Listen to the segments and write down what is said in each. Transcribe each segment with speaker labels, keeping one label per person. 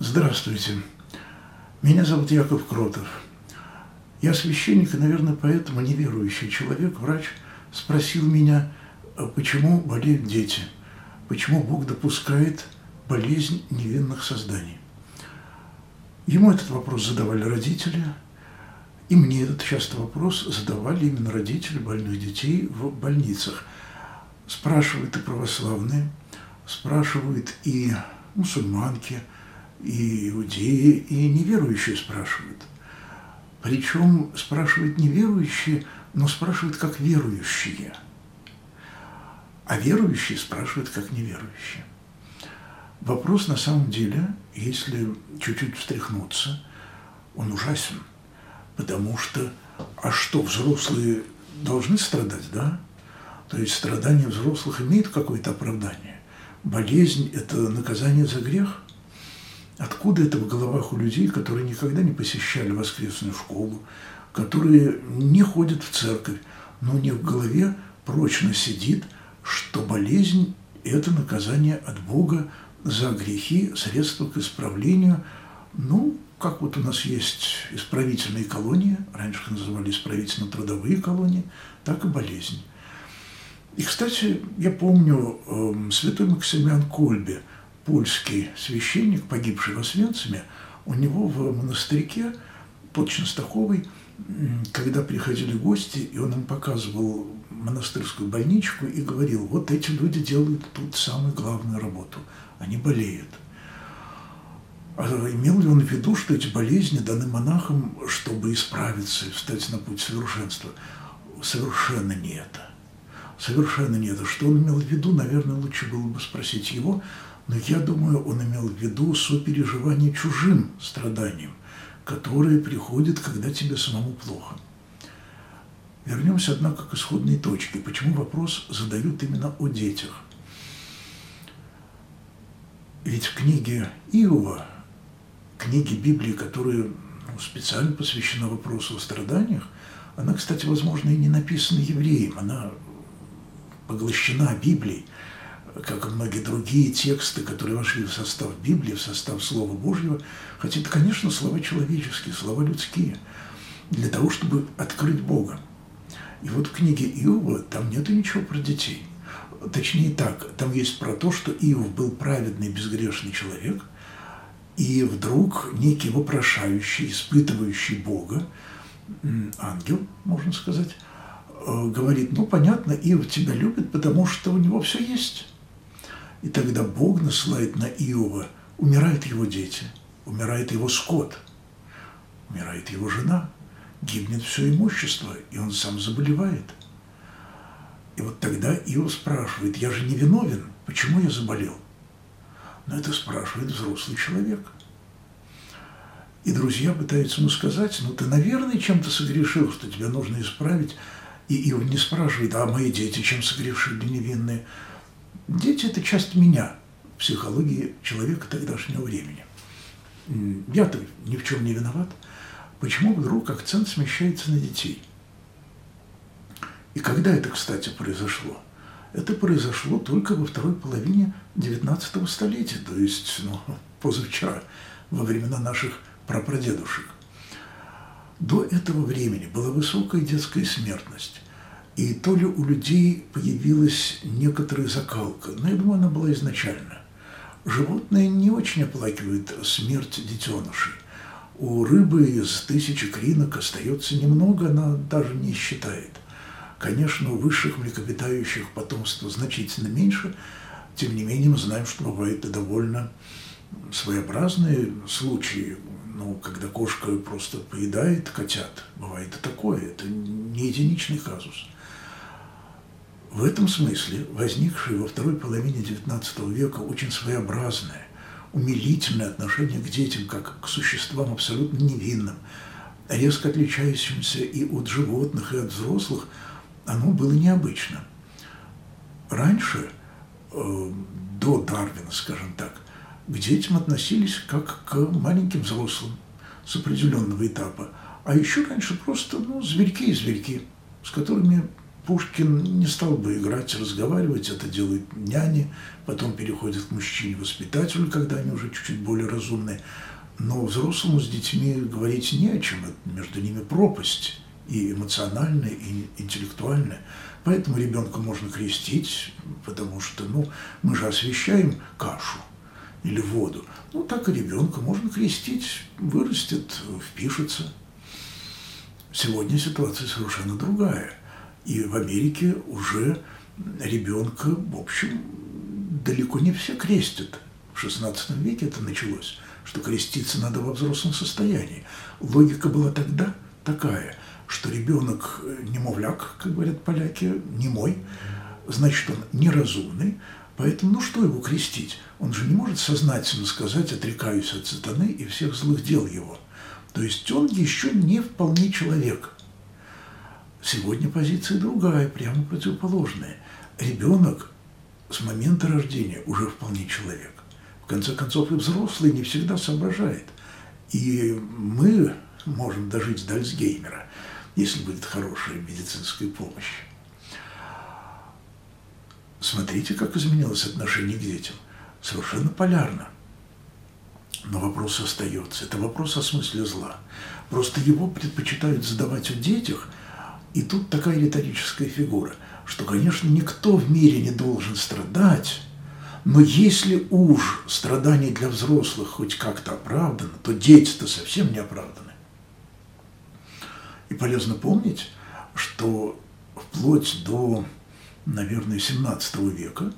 Speaker 1: Здравствуйте. Меня зовут Яков Кротов. Я священник, и, наверное, поэтому неверующий человек, врач, спросил меня, «А почему болеют дети, почему Бог допускает болезнь невинных созданий. Ему этот вопрос задавали родители, и мне этот часто вопрос задавали именно родители больных детей в больницах. Спрашивают и православные, спрашивают и мусульманки – и иудеи, и неверующие спрашивают. Причем спрашивают неверующие, но спрашивают как верующие. А верующие спрашивают как неверующие. Вопрос на самом деле, если чуть-чуть встряхнуться, он ужасен. Потому что, а что, взрослые должны страдать, да? То есть страдания взрослых имеют какое-то оправдание. Болезнь – это наказание за грех – Откуда это в головах у людей, которые никогда не посещали воскресную школу, которые не ходят в церковь, но у них в голове прочно сидит, что болезнь – это наказание от Бога за грехи, средства к исправлению. Ну, как вот у нас есть исправительные колонии, раньше их называли исправительно-трудовые колонии, так и болезнь. И, кстати, я помню э, святой Максимиан Кольбе – польский священник, погибший в Освенциме, у него в монастырике под Ченстаховой, когда приходили гости, и он им показывал монастырскую больничку и говорил, вот эти люди делают тут самую главную работу, они болеют. А имел ли он в виду, что эти болезни даны монахам, чтобы исправиться и встать на путь совершенства? Совершенно не это. Совершенно не это. Что он имел в виду, наверное, лучше было бы спросить его, но я думаю, он имел в виду сопереживание чужим страданиям, которые приходят, когда тебе самому плохо. Вернемся, однако, к исходной точке. Почему вопрос задают именно о детях? Ведь в книге Иова, книге Библии, которая ну, специально посвящена вопросу о страданиях, она, кстати, возможно, и не написана евреем, она поглощена Библией – как и многие другие тексты, которые вошли в состав Библии, в состав Слова Божьего, хотя это, конечно, слова человеческие, слова людские, для того, чтобы открыть Бога. И вот в книге Иова там нету ничего про детей. Точнее так, там есть про то, что Иов был праведный, безгрешный человек, и вдруг некий вопрошающий, испытывающий Бога, ангел, можно сказать, э, говорит, ну, понятно, Иов тебя любит, потому что у него все есть. И тогда Бог насылает на Иова, умирают его дети, умирает его скот, умирает его жена, гибнет все имущество, и он сам заболевает. И вот тогда Иов спрашивает, я же не виновен, почему я заболел? Но это спрашивает взрослый человек. И друзья пытаются ему сказать, ну ты, наверное, чем-то согрешил, что тебе нужно исправить. И Иов не спрашивает, а мои дети чем согрешили невинные? Дети – это часть меня, психологии человека тогдашнего времени. Я-то ни в чем не виноват. Почему вдруг акцент смещается на детей? И когда это, кстати, произошло? Это произошло только во второй половине XIX столетия, то есть ну, позавчера, во времена наших прапрадедушек. До этого времени была высокая детская смертность. И то ли у людей появилась некоторая закалка, но я думаю, она была изначально. Животные не очень оплакивают смерть детенышей. У рыбы из тысячи кринок остается немного, она даже не считает. Конечно, у высших млекопитающих потомство значительно меньше, тем не менее мы знаем, что бывают и довольно своеобразные случаи, ну, когда кошка просто поедает котят, бывает и такое, это не единичный казус. В этом смысле возникшее во второй половине XIX века очень своеобразное, умилительное отношение к детям как к существам абсолютно невинным, резко отличающимся и от животных, и от взрослых, оно было необычно. Раньше, э, до Дарвина, скажем так, к детям относились как к маленьким взрослым с определенного этапа, а еще раньше просто ну, зверьки и зверьки, с которыми Пушкин не стал бы играть, разговаривать, это делают няни, потом переходят к мужчине-воспитателю, когда они уже чуть-чуть более разумные. Но взрослому с детьми говорить не о чем, между ними пропасть и эмоциональная, и интеллектуальная. Поэтому ребенка можно крестить, потому что ну, мы же освещаем кашу или воду. Ну, так и ребенка можно крестить, вырастет, впишется. Сегодня ситуация совершенно другая. И в Америке уже ребенка, в общем, далеко не все крестят. В XVI веке это началось, что креститься надо во взрослом состоянии. Логика была тогда такая, что ребенок немовляк, как говорят поляки, не мой, значит, он неразумный, поэтому ну что его крестить? Он же не может сознательно сказать «отрекаюсь от сатаны и всех злых дел его». То есть он еще не вполне человек. Сегодня позиция другая, прямо противоположная. Ребенок с момента рождения уже вполне человек. В конце концов, и взрослый не всегда соображает. И мы можем дожить до Альцгеймера, если будет хорошая медицинская помощь. Смотрите, как изменилось отношение к детям. Совершенно полярно. Но вопрос остается. Это вопрос о смысле зла. Просто его предпочитают задавать у детях, и тут такая риторическая фигура, что, конечно, никто в мире не должен страдать, но если уж страдание для взрослых хоть как-то оправдано, то дети-то совсем не оправданы. И полезно помнить, что вплоть до, наверное, 17 века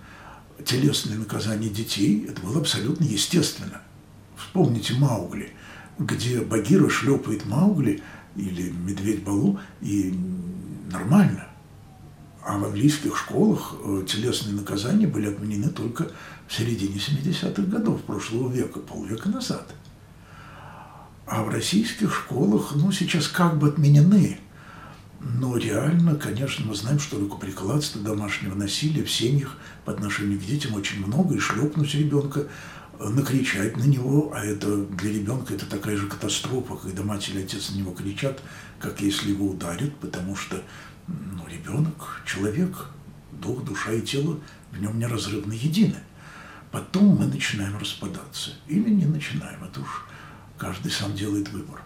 Speaker 1: телесное наказание детей – это было абсолютно естественно – Вспомните Маугли, где Багира шлепает Маугли или медведь Балу, и нормально. А в английских школах э, телесные наказания были отменены только в середине 70-х годов прошлого века, полвека назад. А в российских школах, ну, сейчас как бы отменены. Но реально, конечно, мы знаем, что рукоприкладства, домашнего насилия в семьях по отношению к детям очень много, и шлепнуть ребенка накричать на него, а это для ребенка это такая же катастрофа, когда мать или отец на него кричат, как если его ударят, потому что ну, ребенок, человек, дух, душа и тело в нем неразрывно едины. Потом мы начинаем распадаться. Или не начинаем, это уж каждый сам делает выбор.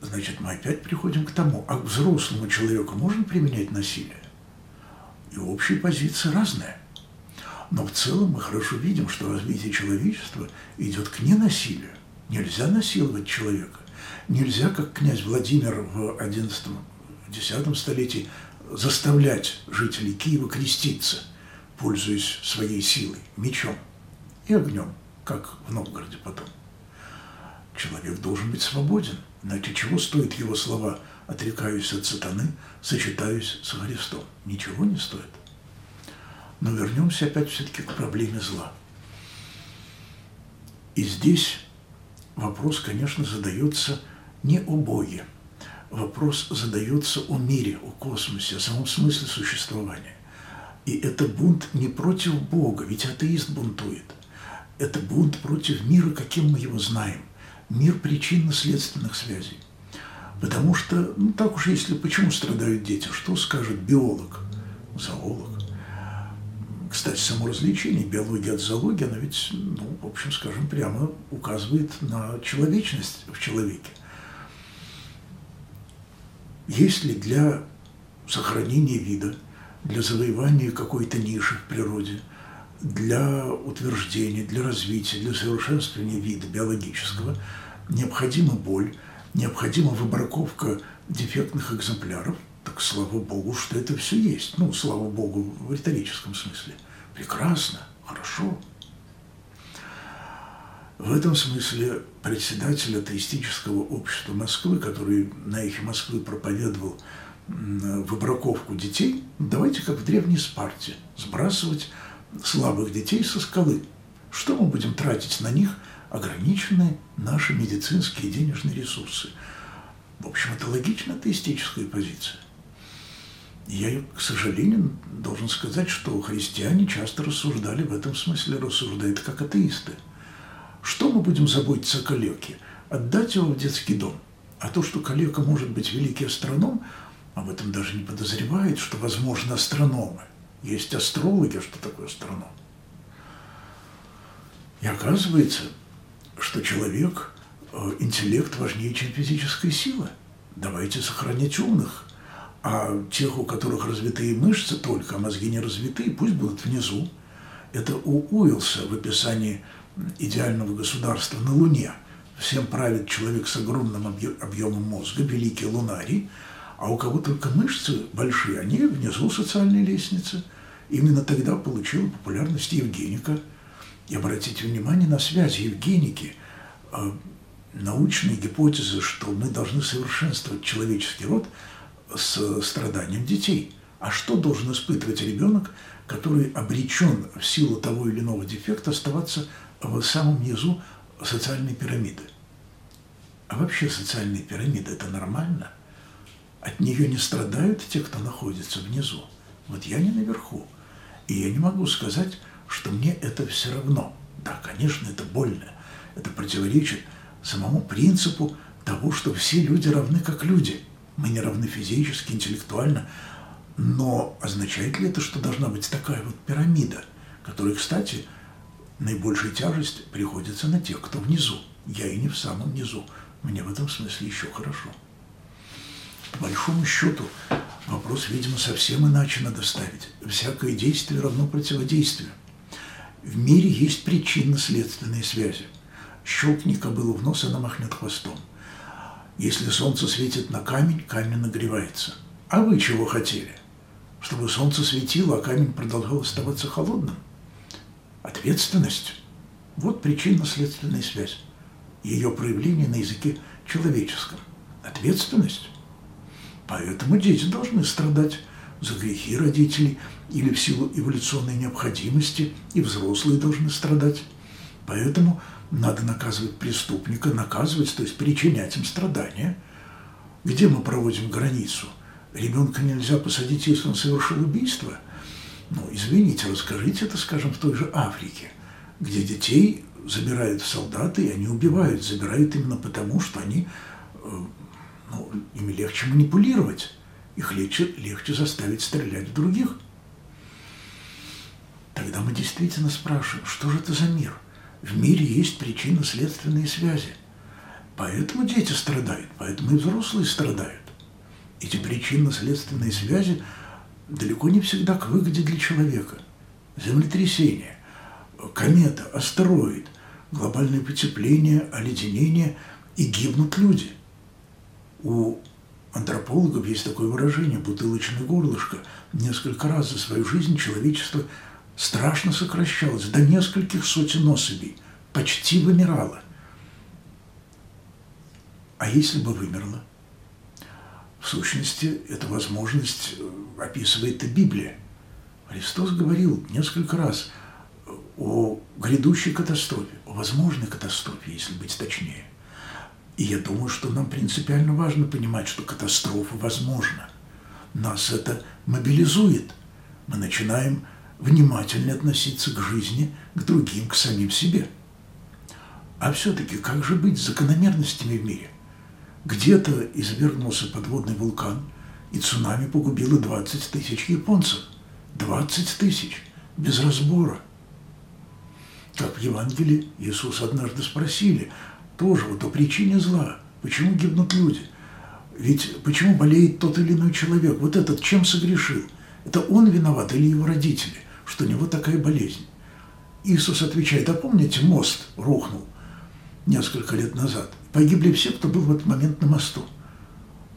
Speaker 1: Значит, мы опять приходим к тому, а к взрослому человеку можно применять насилие? И общие позиции разные. Но в целом мы хорошо видим, что развитие человечества идет к ненасилию. Нельзя насиловать человека. Нельзя, как князь Владимир в XI-X столетии, заставлять жителей Киева креститься, пользуясь своей силой, мечом и огнем, как в Новгороде потом. Человек должен быть свободен. Иначе чего стоит его слова «отрекаюсь от сатаны, сочетаюсь с Христом»? Ничего не стоит. Но вернемся опять все-таки к проблеме зла. И здесь вопрос, конечно, задается не о Боге. Вопрос задается о мире, о космосе, о самом смысле существования. И это бунт не против Бога, ведь атеист бунтует. Это бунт против мира, каким мы его знаем. Мир причинно-следственных связей. Потому что, ну так уж если, почему страдают дети? Что скажет биолог, зоолог? Кстати, само развлечение, биология от зоологии, она ведь, ну, в общем, скажем, прямо указывает на человечность в человеке. Если для сохранения вида, для завоевания какой-то ниши в природе, для утверждения, для развития, для совершенствования вида биологического необходима боль, необходима выбраковка дефектных экземпляров – так слава Богу, что это все есть. Ну, слава Богу, в риторическом смысле. Прекрасно, хорошо. В этом смысле председатель атеистического общества Москвы, который на эхе Москвы проповедовал выбраковку детей, давайте как в древней Спарте, сбрасывать слабых детей со скалы. Что мы будем тратить на них ограниченные наши медицинские и денежные ресурсы? В общем, это логично атеистическая позиция. Я, к сожалению, должен сказать, что христиане часто рассуждали в этом смысле, рассуждают как атеисты. Что мы будем заботиться о калеке? Отдать его в детский дом? А то, что коллега может быть великий астроном, об этом даже не подозревает, что возможно астрономы. Есть астрологи, что такое астроном. И оказывается, что человек, э, интеллект важнее, чем физическая сила. Давайте сохранять умных. А тех, у которых развитые мышцы только, а мозги не развитые, пусть будут внизу. Это у Уилса в описании идеального государства на Луне. Всем правит человек с огромным объемом мозга, великий лунарий, а у кого только мышцы большие, они внизу социальной лестницы. Именно тогда получила популярность Евгеника. И обратите внимание на связь Евгеники, э, научные гипотезы, что мы должны совершенствовать человеческий род с страданием детей. А что должен испытывать ребенок, который обречен в силу того или иного дефекта оставаться в самом низу социальной пирамиды? А вообще социальная пирамида – это нормально? От нее не страдают те, кто находится внизу. Вот я не наверху. И я не могу сказать, что мне это все равно. Да, конечно, это больно. Это противоречит самому принципу того, что все люди равны как люди. Мы не равны физически, интеллектуально. Но означает ли это, что должна быть такая вот пирамида, которая, кстати, наибольшая тяжесть приходится на тех, кто внизу. Я и не в самом низу. Мне в этом смысле еще хорошо. По большому счету, вопрос, видимо, совсем иначе надо ставить. Всякое действие равно противодействию. В мире есть причинно-следственные связи. Щелкни кобылу в нос, она махнет хвостом. Если солнце светит на камень, камень нагревается. А вы чего хотели? Чтобы солнце светило, а камень продолжал оставаться холодным? Ответственность. Вот причинно-следственная связь. Ее проявление на языке человеческом. Ответственность. Поэтому дети должны страдать за грехи родителей или в силу эволюционной необходимости, и взрослые должны страдать. Поэтому надо наказывать преступника, наказывать, то есть причинять им страдания. Где мы проводим границу? Ребенка нельзя посадить, если он совершил убийство. Ну, извините, расскажите это, скажем, в той же Африке, где детей забирают в солдаты, и они убивают, забирают именно потому, что они э, ну, ими легче манипулировать, их легче, легче заставить стрелять в других. Тогда мы действительно спрашиваем, что же это за мир? В мире есть причинно-следственные связи. Поэтому дети страдают, поэтому и взрослые страдают. Эти причинно-следственные связи далеко не всегда к выгоде для человека. Землетрясение, комета, астероид, глобальное потепление, оледенение, и гибнут люди – у антропологов есть такое выражение «бутылочное горлышко». Несколько раз за свою жизнь человечество страшно сокращалось до нескольких сотен особей, почти вымирало. А если бы вымерло? В сущности, эта возможность э, описывает и Библия. Христос говорил несколько раз о грядущей катастрофе, о возможной катастрофе, если быть точнее. И я думаю, что нам принципиально важно понимать, что катастрофа возможна. Нас это мобилизует. Мы начинаем внимательно относиться к жизни, к другим, к самим себе. А все-таки как же быть с закономерностями в мире? Где-то извергнулся подводный вулкан, и цунами погубило 20 тысяч японцев. 20 тысяч, без разбора. Как в Евангелии Иисус однажды спросили – тоже вот о причине зла. Почему гибнут люди? Ведь почему болеет тот или иной человек? Вот этот чем согрешил? Это он виноват или его родители, что у него такая болезнь? Иисус отвечает, а помните, мост рухнул несколько лет назад? Погибли все, кто был в этот момент на мосту.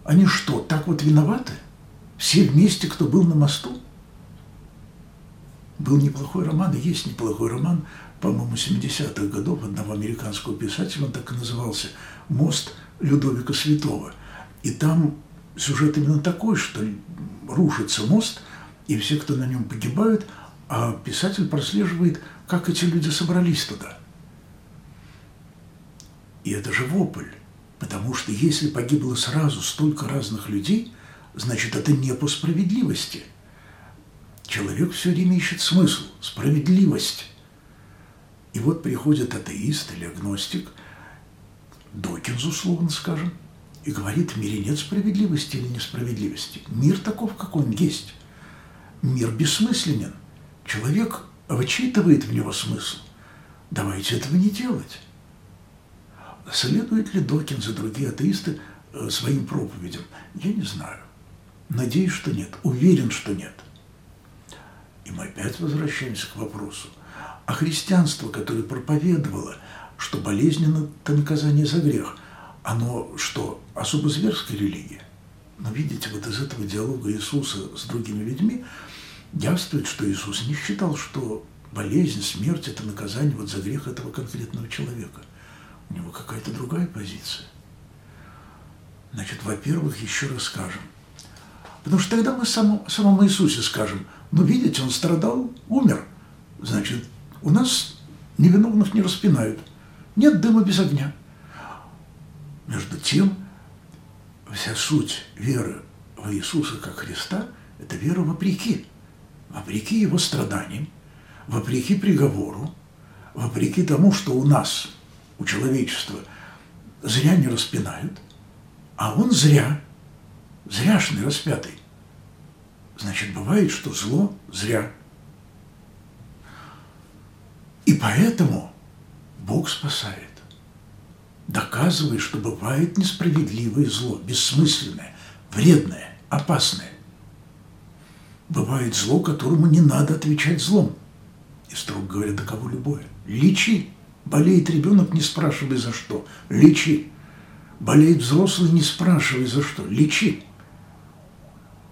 Speaker 1: Они что, так вот виноваты? Все вместе, кто был на мосту? Был неплохой роман, и есть неплохой роман по-моему, 70-х годов одного американского писателя, он так и назывался «Мост Людовика Святого». И там сюжет именно такой, что рушится мост, и все, кто на нем погибают, а писатель прослеживает, как эти люди собрались туда. И это же вопль, потому что если погибло сразу столько разных людей, значит, это не по справедливости. Человек все время ищет смысл, справедливость. И вот приходит атеист или агностик, Докинс, условно скажем, и говорит, в мире нет справедливости или несправедливости. Мир таков, какой он есть. Мир бессмысленен. Человек вычитывает в него смысл. Давайте этого не делать. Следует ли Докинс и другие атеисты э, своим проповедям? Я не знаю. Надеюсь, что нет. Уверен, что нет. И мы опять возвращаемся к вопросу. А христианство, которое проповедовало, что болезненно это наказание за грех, оно что, особо зверская религия? Но видите, вот из этого диалога Иисуса с другими людьми явствует, что Иисус не считал, что болезнь, смерть – это наказание вот за грех этого конкретного человека. У него какая-то другая позиция. Значит, во-первых, еще раз скажем. Потому что тогда мы самому, самому Иисусе скажем, ну, видите, он страдал, умер. Значит, у нас невиновных не распинают. Нет дыма без огня. Между тем, вся суть веры в Иисуса как Христа – это вера вопреки. Вопреки его страданиям, вопреки приговору, вопреки тому, что у нас, у человечества, зря не распинают, а он зря, зряшный распятый. Значит, бывает, что зло зря. И поэтому Бог спасает, доказывая, что бывает несправедливое зло, бессмысленное, вредное, опасное. Бывает зло, которому не надо отвечать злом. И, строго говоря, таково любое. Лечи. Болеет ребенок, не спрашивай за что. Лечи. Болеет взрослый, не спрашивай за что. Лечи.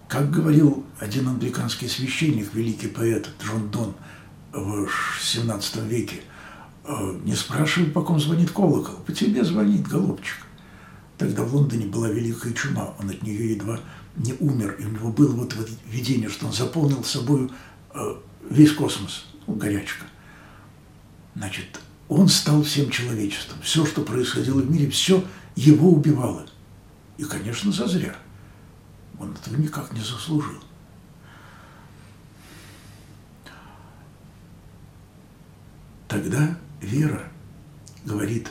Speaker 1: Как говорил один англиканский священник, великий поэт Джон Дон в XVII веке, «Э, не спрашивай, по ком звонит колокол, по тебе звонит, голубчик. Тогда в Лондоне была великая чума, он от нее едва не умер, и у него было вот видение, что он заполнил собой э, весь космос, ну, горячка. Значит, он стал всем человечеством. Все, что происходило в мире, все его убивало. И, конечно, зазря. Он этого никак не заслужил. Тогда вера говорит,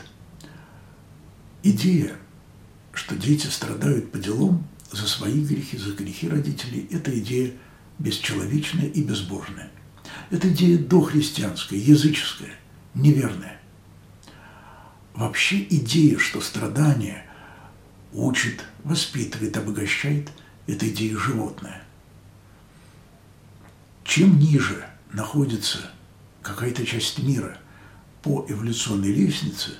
Speaker 1: идея, что дети страдают по делам за свои грехи, за грехи родителей, это идея бесчеловечная и безбожная. Это идея дохристианская, языческая, неверная. Вообще идея, что страдание учит, воспитывает, обогащает – это идея животная. Чем ниже находится какая-то часть мира по эволюционной лестнице,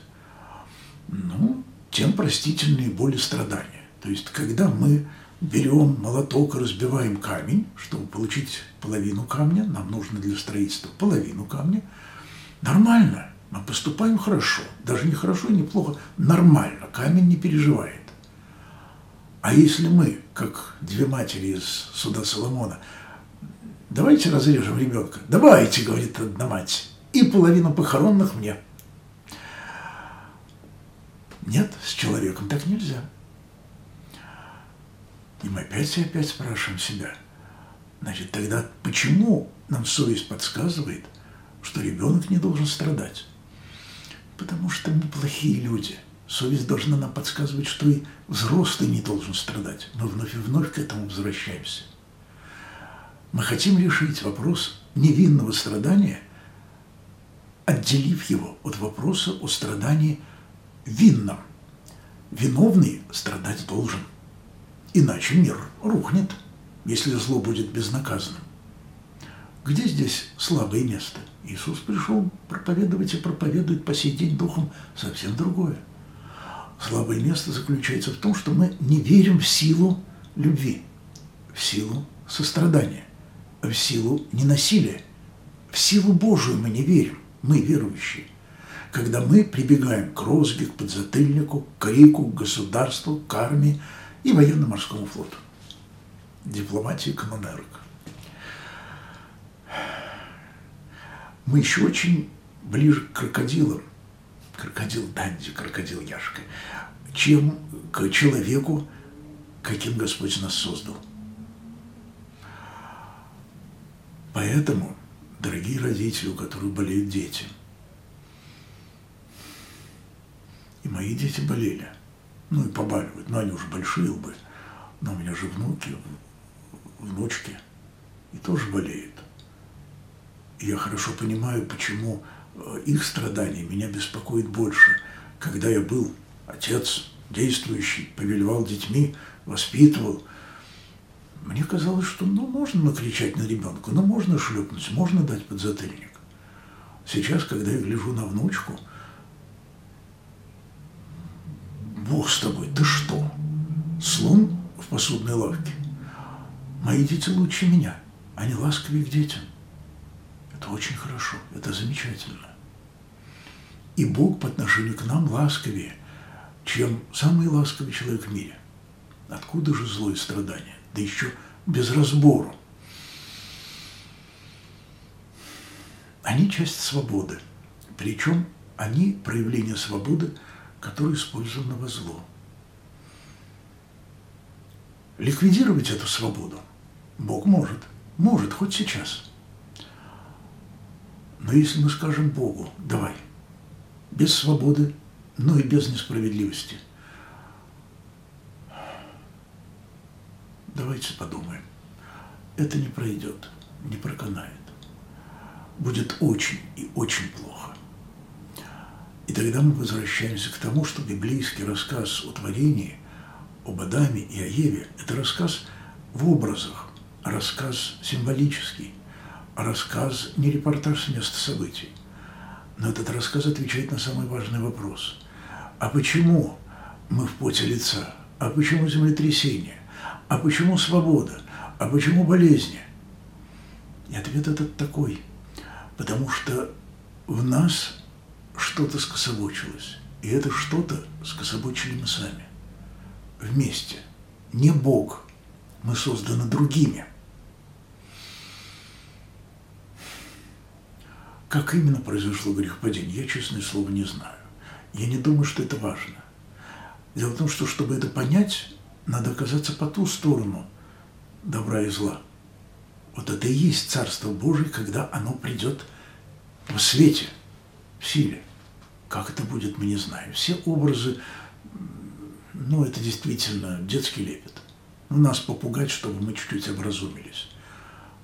Speaker 1: ну, тем простительнее боль и страдания. То есть, когда мы берем молоток и разбиваем камень, чтобы получить половину камня, нам нужно для строительства половину камня, нормально, мы поступаем хорошо, даже не хорошо не плохо, нормально, камень не переживает. А если мы, как две матери из суда Соломона, давайте разрежем ребенка. Давайте, говорит одна мать, и половину похоронных мне. Нет, с человеком так нельзя. И мы опять и опять спрашиваем себя, значит, тогда почему нам совесть подсказывает, что ребенок не должен страдать? Потому что мы плохие люди – Совесть должна нам подсказывать, что и взрослый не должен страдать. Мы вновь и вновь к этому возвращаемся. Мы хотим решить вопрос невинного страдания, отделив его от вопроса о страдании винном. Виновный страдать должен, иначе мир рухнет, если зло будет безнаказанным. Где здесь слабое место? Иисус пришел проповедовать и проповедует по сей день духом совсем другое. Слабое место заключается в том, что мы не верим в силу любви, в силу сострадания, в силу ненасилия. В силу Божию мы не верим, мы верующие. Когда мы прибегаем к розге, к подзатыльнику, к крику, к государству, к армии и военно-морскому флоту. Дипломатии коммунерок. Мы еще очень ближе к крокодилам – крокодил Данди, крокодил Яшка, чем к человеку, каким Господь нас создал. Поэтому, дорогие родители, у которых болеют дети, и мои дети болели, Ну и побаливают. Но они уже большие лбы. Но у меня же внуки, внучки. И тоже болеют. И я хорошо понимаю, почему э, их страдания меня беспокоит больше. Когда я был отец действующий, повелевал детьми, воспитывал, мне казалось, что ну, можно накричать на ребенка, ну можно шлепнуть, можно дать подзатыльник. Сейчас, когда я гляжу на внучку, Бог с тобой, ты что? Слон в посудной лавке? Мои дети лучше меня, они ласковее к детям. Это очень хорошо, это замечательно. И Бог по отношению к нам ласковее, чем самый ласковый человек в мире. Откуда же зло и страдания? Да еще без разбору. Они часть свободы. Причем они проявление свободы, которое использовано во зло. Ликвидировать эту свободу Бог может. Может, хоть сейчас. Но если мы скажем Богу, давай, без свободы, но и без несправедливости, давайте подумаем. Это не пройдет, не проканает. Будет очень и очень плохо. И тогда мы возвращаемся к тому, что библейский рассказ о творении, об Адаме и о Еве – это рассказ в образах, рассказ символический, рассказ не репортаж с места событий. Но этот рассказ отвечает на самый важный вопрос. А почему мы в поте лица? А почему землетрясение? А почему свобода? А почему болезни? И ответ этот такой. Потому что в нас что-то скособочилось. И это что-то скособочили мы сами. Вместе. Не Бог. Мы созданы другими. Как именно произошло грехопадение, я, честное слово, не знаю. Я не думаю, что это важно. Дело в том, что чтобы это понять, надо оказаться по ту сторону добра и зла. Вот это и есть Царство Божие, когда оно придет в свете, в силе. Как это будет, мы не знаем. Все образы, ну, это действительно детский лепет. Ну, нас попугать, чтобы мы чуть-чуть образумились.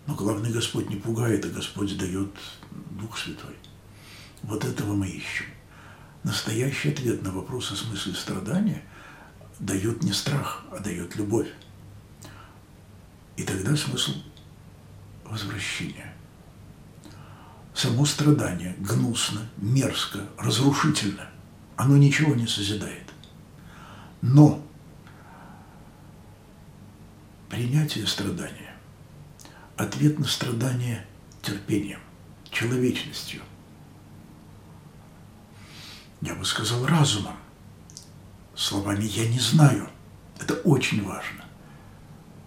Speaker 1: Но главный Господь не пугает, а Господь дает Дух Святой. Вот этого мы ищем. Настоящий ответ на вопрос о смысле страдания дает не страх, а дает любовь. И тогда смысл возвращения. Само страдание гнусно, мерзко, разрушительно. Оно ничего не созидает. Но принятие страдания, ответ на страдание терпением, человечностью. Я бы сказал разумом. Словами «я не знаю». Это очень важно.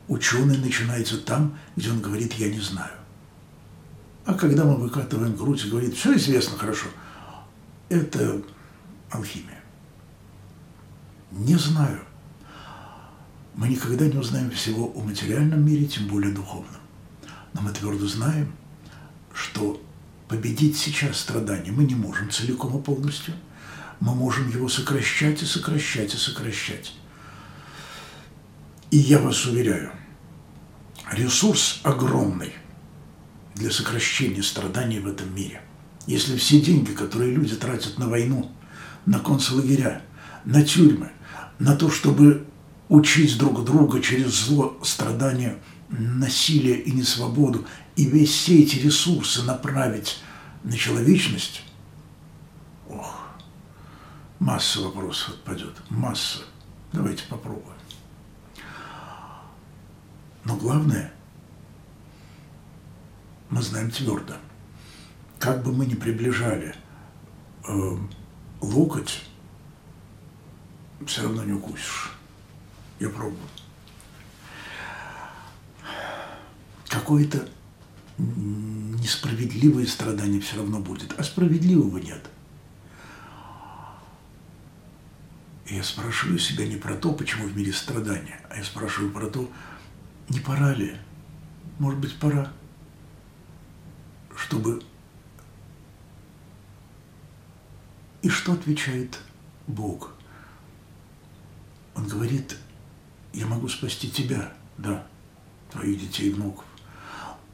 Speaker 1: Ученый начинается там, где он говорит «я не знаю». А когда мы выкатываем грудь и говорит «все известно хорошо», это алхимия. Не знаю. Мы никогда не узнаем всего о материальном мире, тем более духовном. Но мы твердо знаем, что победить сейчас страдания мы не можем целиком и полностью. Мы можем его сокращать и сокращать и сокращать. И я вас уверяю, ресурс огромный для сокращения страданий в этом мире. Если все деньги, которые люди тратят на войну, на концлагеря, на тюрьмы, на то, чтобы учить друг друга через зло, страдания, насилие и несвободу, и весь все эти ресурсы направить на человечность, ох, масса вопросов отпадет, масса. Давайте попробуем. Но главное, мы знаем твердо, как бы мы ни приближали э, локоть, все равно не укусишь. Я пробую. Какое-то несправедливое страдание все равно будет, а справедливого нет. И я спрашиваю себя не про то, почему в мире страдания, а я спрашиваю про то, не пора ли, может быть, пора, чтобы... И что отвечает Бог? Он говорит, я могу спасти тебя, да, твоих детей и внуков.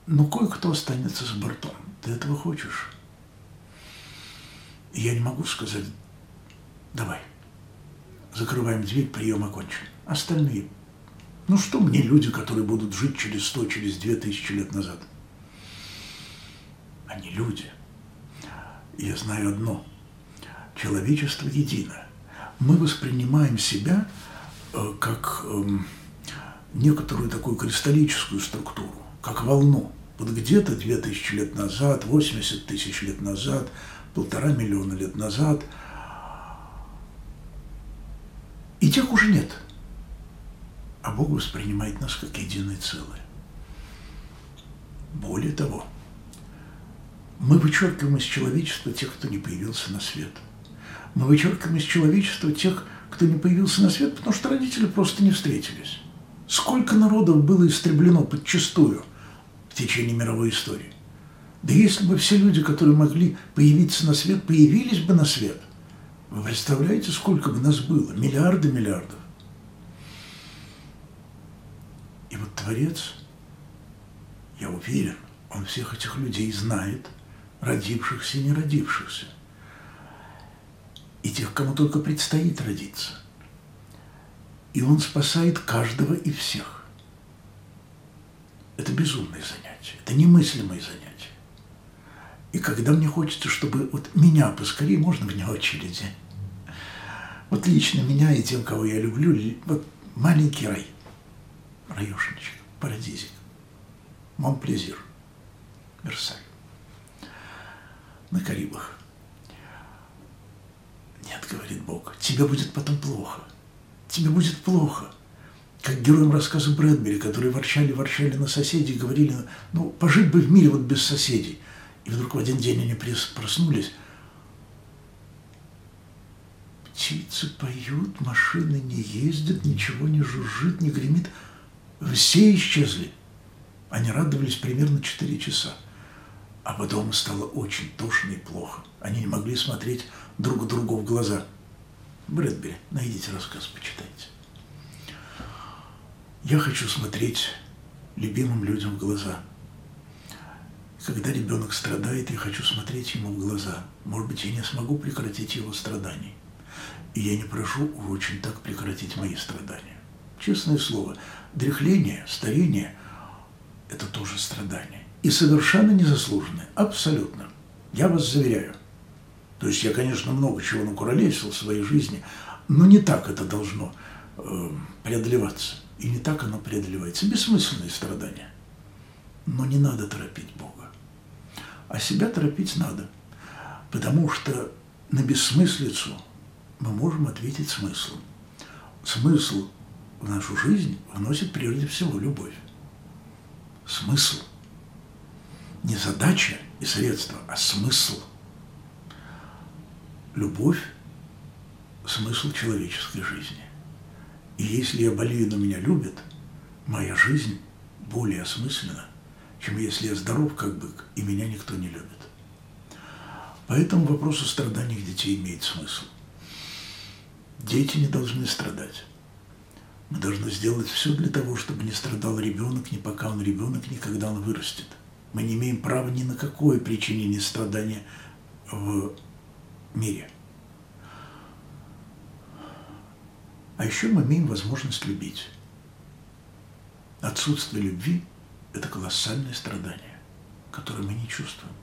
Speaker 1: Но кое-кто останется с бортом. Ты этого хочешь? И я не могу сказать, давай, закрываем дверь, прием окончен. Остальные, ну что мне люди, которые будут жить через сто, через две тысячи лет назад? Они люди. Я знаю одно. Человечество едино. Мы воспринимаем себя э, как э, некоторую такую кристаллическую структуру, как волну. Вот где-то 2000 лет назад, 80 тысяч лет назад, полтора миллиона лет назад. И тех уже нет. А Бог воспринимает нас как единое целое. Более того, мы вычеркиваем из человечества тех, кто не появился на свет. Мы вычеркиваем из человечества тех, кто не появился на свет, потому что родители просто не встретились. Сколько народов было истреблено подчастую в течение мировой истории? Да если бы все люди, которые могли появиться на свет, появились бы на свет, вы представляете, сколько бы нас было? Миллиарды миллиардов. И вот Творец, я уверен, он всех этих людей знает, родившихся и не родившихся, и тех, кому только предстоит родиться – и он спасает каждого и всех. Это безумное занятие, это немыслимое занятие. И когда мне хочется, чтобы вот меня поскорее, можно вне очереди. Вот лично меня и тем, кого я люблю, вот маленький рай, раюшенечка, парадизик, Монплезир, Версаль, на Карибах. Нет, говорит Бог, тебе будет потом плохо – тебе будет плохо. Как героям рассказа Брэдбери, которые ворчали, ворчали на соседей, говорили, ну, пожить бы в мире вот без соседей. И вдруг в один день они проснулись. Птицы поют, машины не ездят, ничего не жужжит, не гремит. Все исчезли. Они радовались примерно 4 часа. А потом стало очень тошно и плохо. Они не могли смотреть друг другу в глаза – Брэдбери, найдите рассказ, почитайте. Я хочу смотреть любимым людям в глаза. Когда ребенок страдает, я хочу смотреть ему в глаза. Может быть, я не смогу прекратить его страданий. И я не прошу очень так прекратить мои страдания. Честное слово, дряхление, старение – это тоже страдание. И совершенно незаслуженное, абсолютно. Я вас заверяю. То есть я, конечно, много чего накуролесил в своей жизни, но не так это должно э, преодолеваться. И не так оно преодолевается. Бессмысленные страдания. Но не надо торопить Бога. А себя торопить надо. Потому что на бессмыслицу мы можем ответить смыслом. Смысл в нашу жизнь вносит прежде всего любовь. Смысл. Не задача и средства, а смысл – любовь – смысл человеческой жизни. И если я болею, но меня любят, моя жизнь более осмыслена, чем если я здоров, как бык, и меня никто не любит. Поэтому вопрос о страданиях детей имеет смысл. Дети не должны страдать. Мы должны сделать все для того, чтобы не страдал ребенок, ни пока он ребенок, ни когда он вырастет. Мы не имеем права ни на какое причинение страдания в мире. А еще мы имеем возможность любить. Отсутствие любви – это колоссальное страдание, которое мы не чувствуем.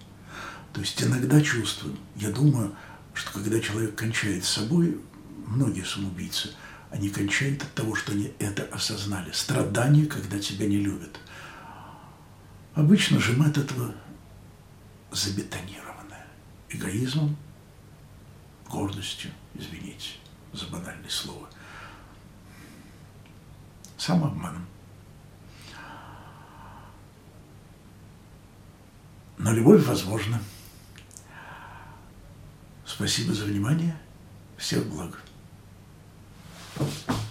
Speaker 1: То есть иногда чувствуем. Я думаю, что когда человек кончает с собой, многие самоубийцы, они кончают от того, что они это осознали. Страдание, когда тебя не любят. Обычно же мы от этого забетонированы. Эгоизмом, гордостью, извините за банальное слово, самообманом. Но любовь возможна. Спасибо за внимание. Всех благ. Thank you.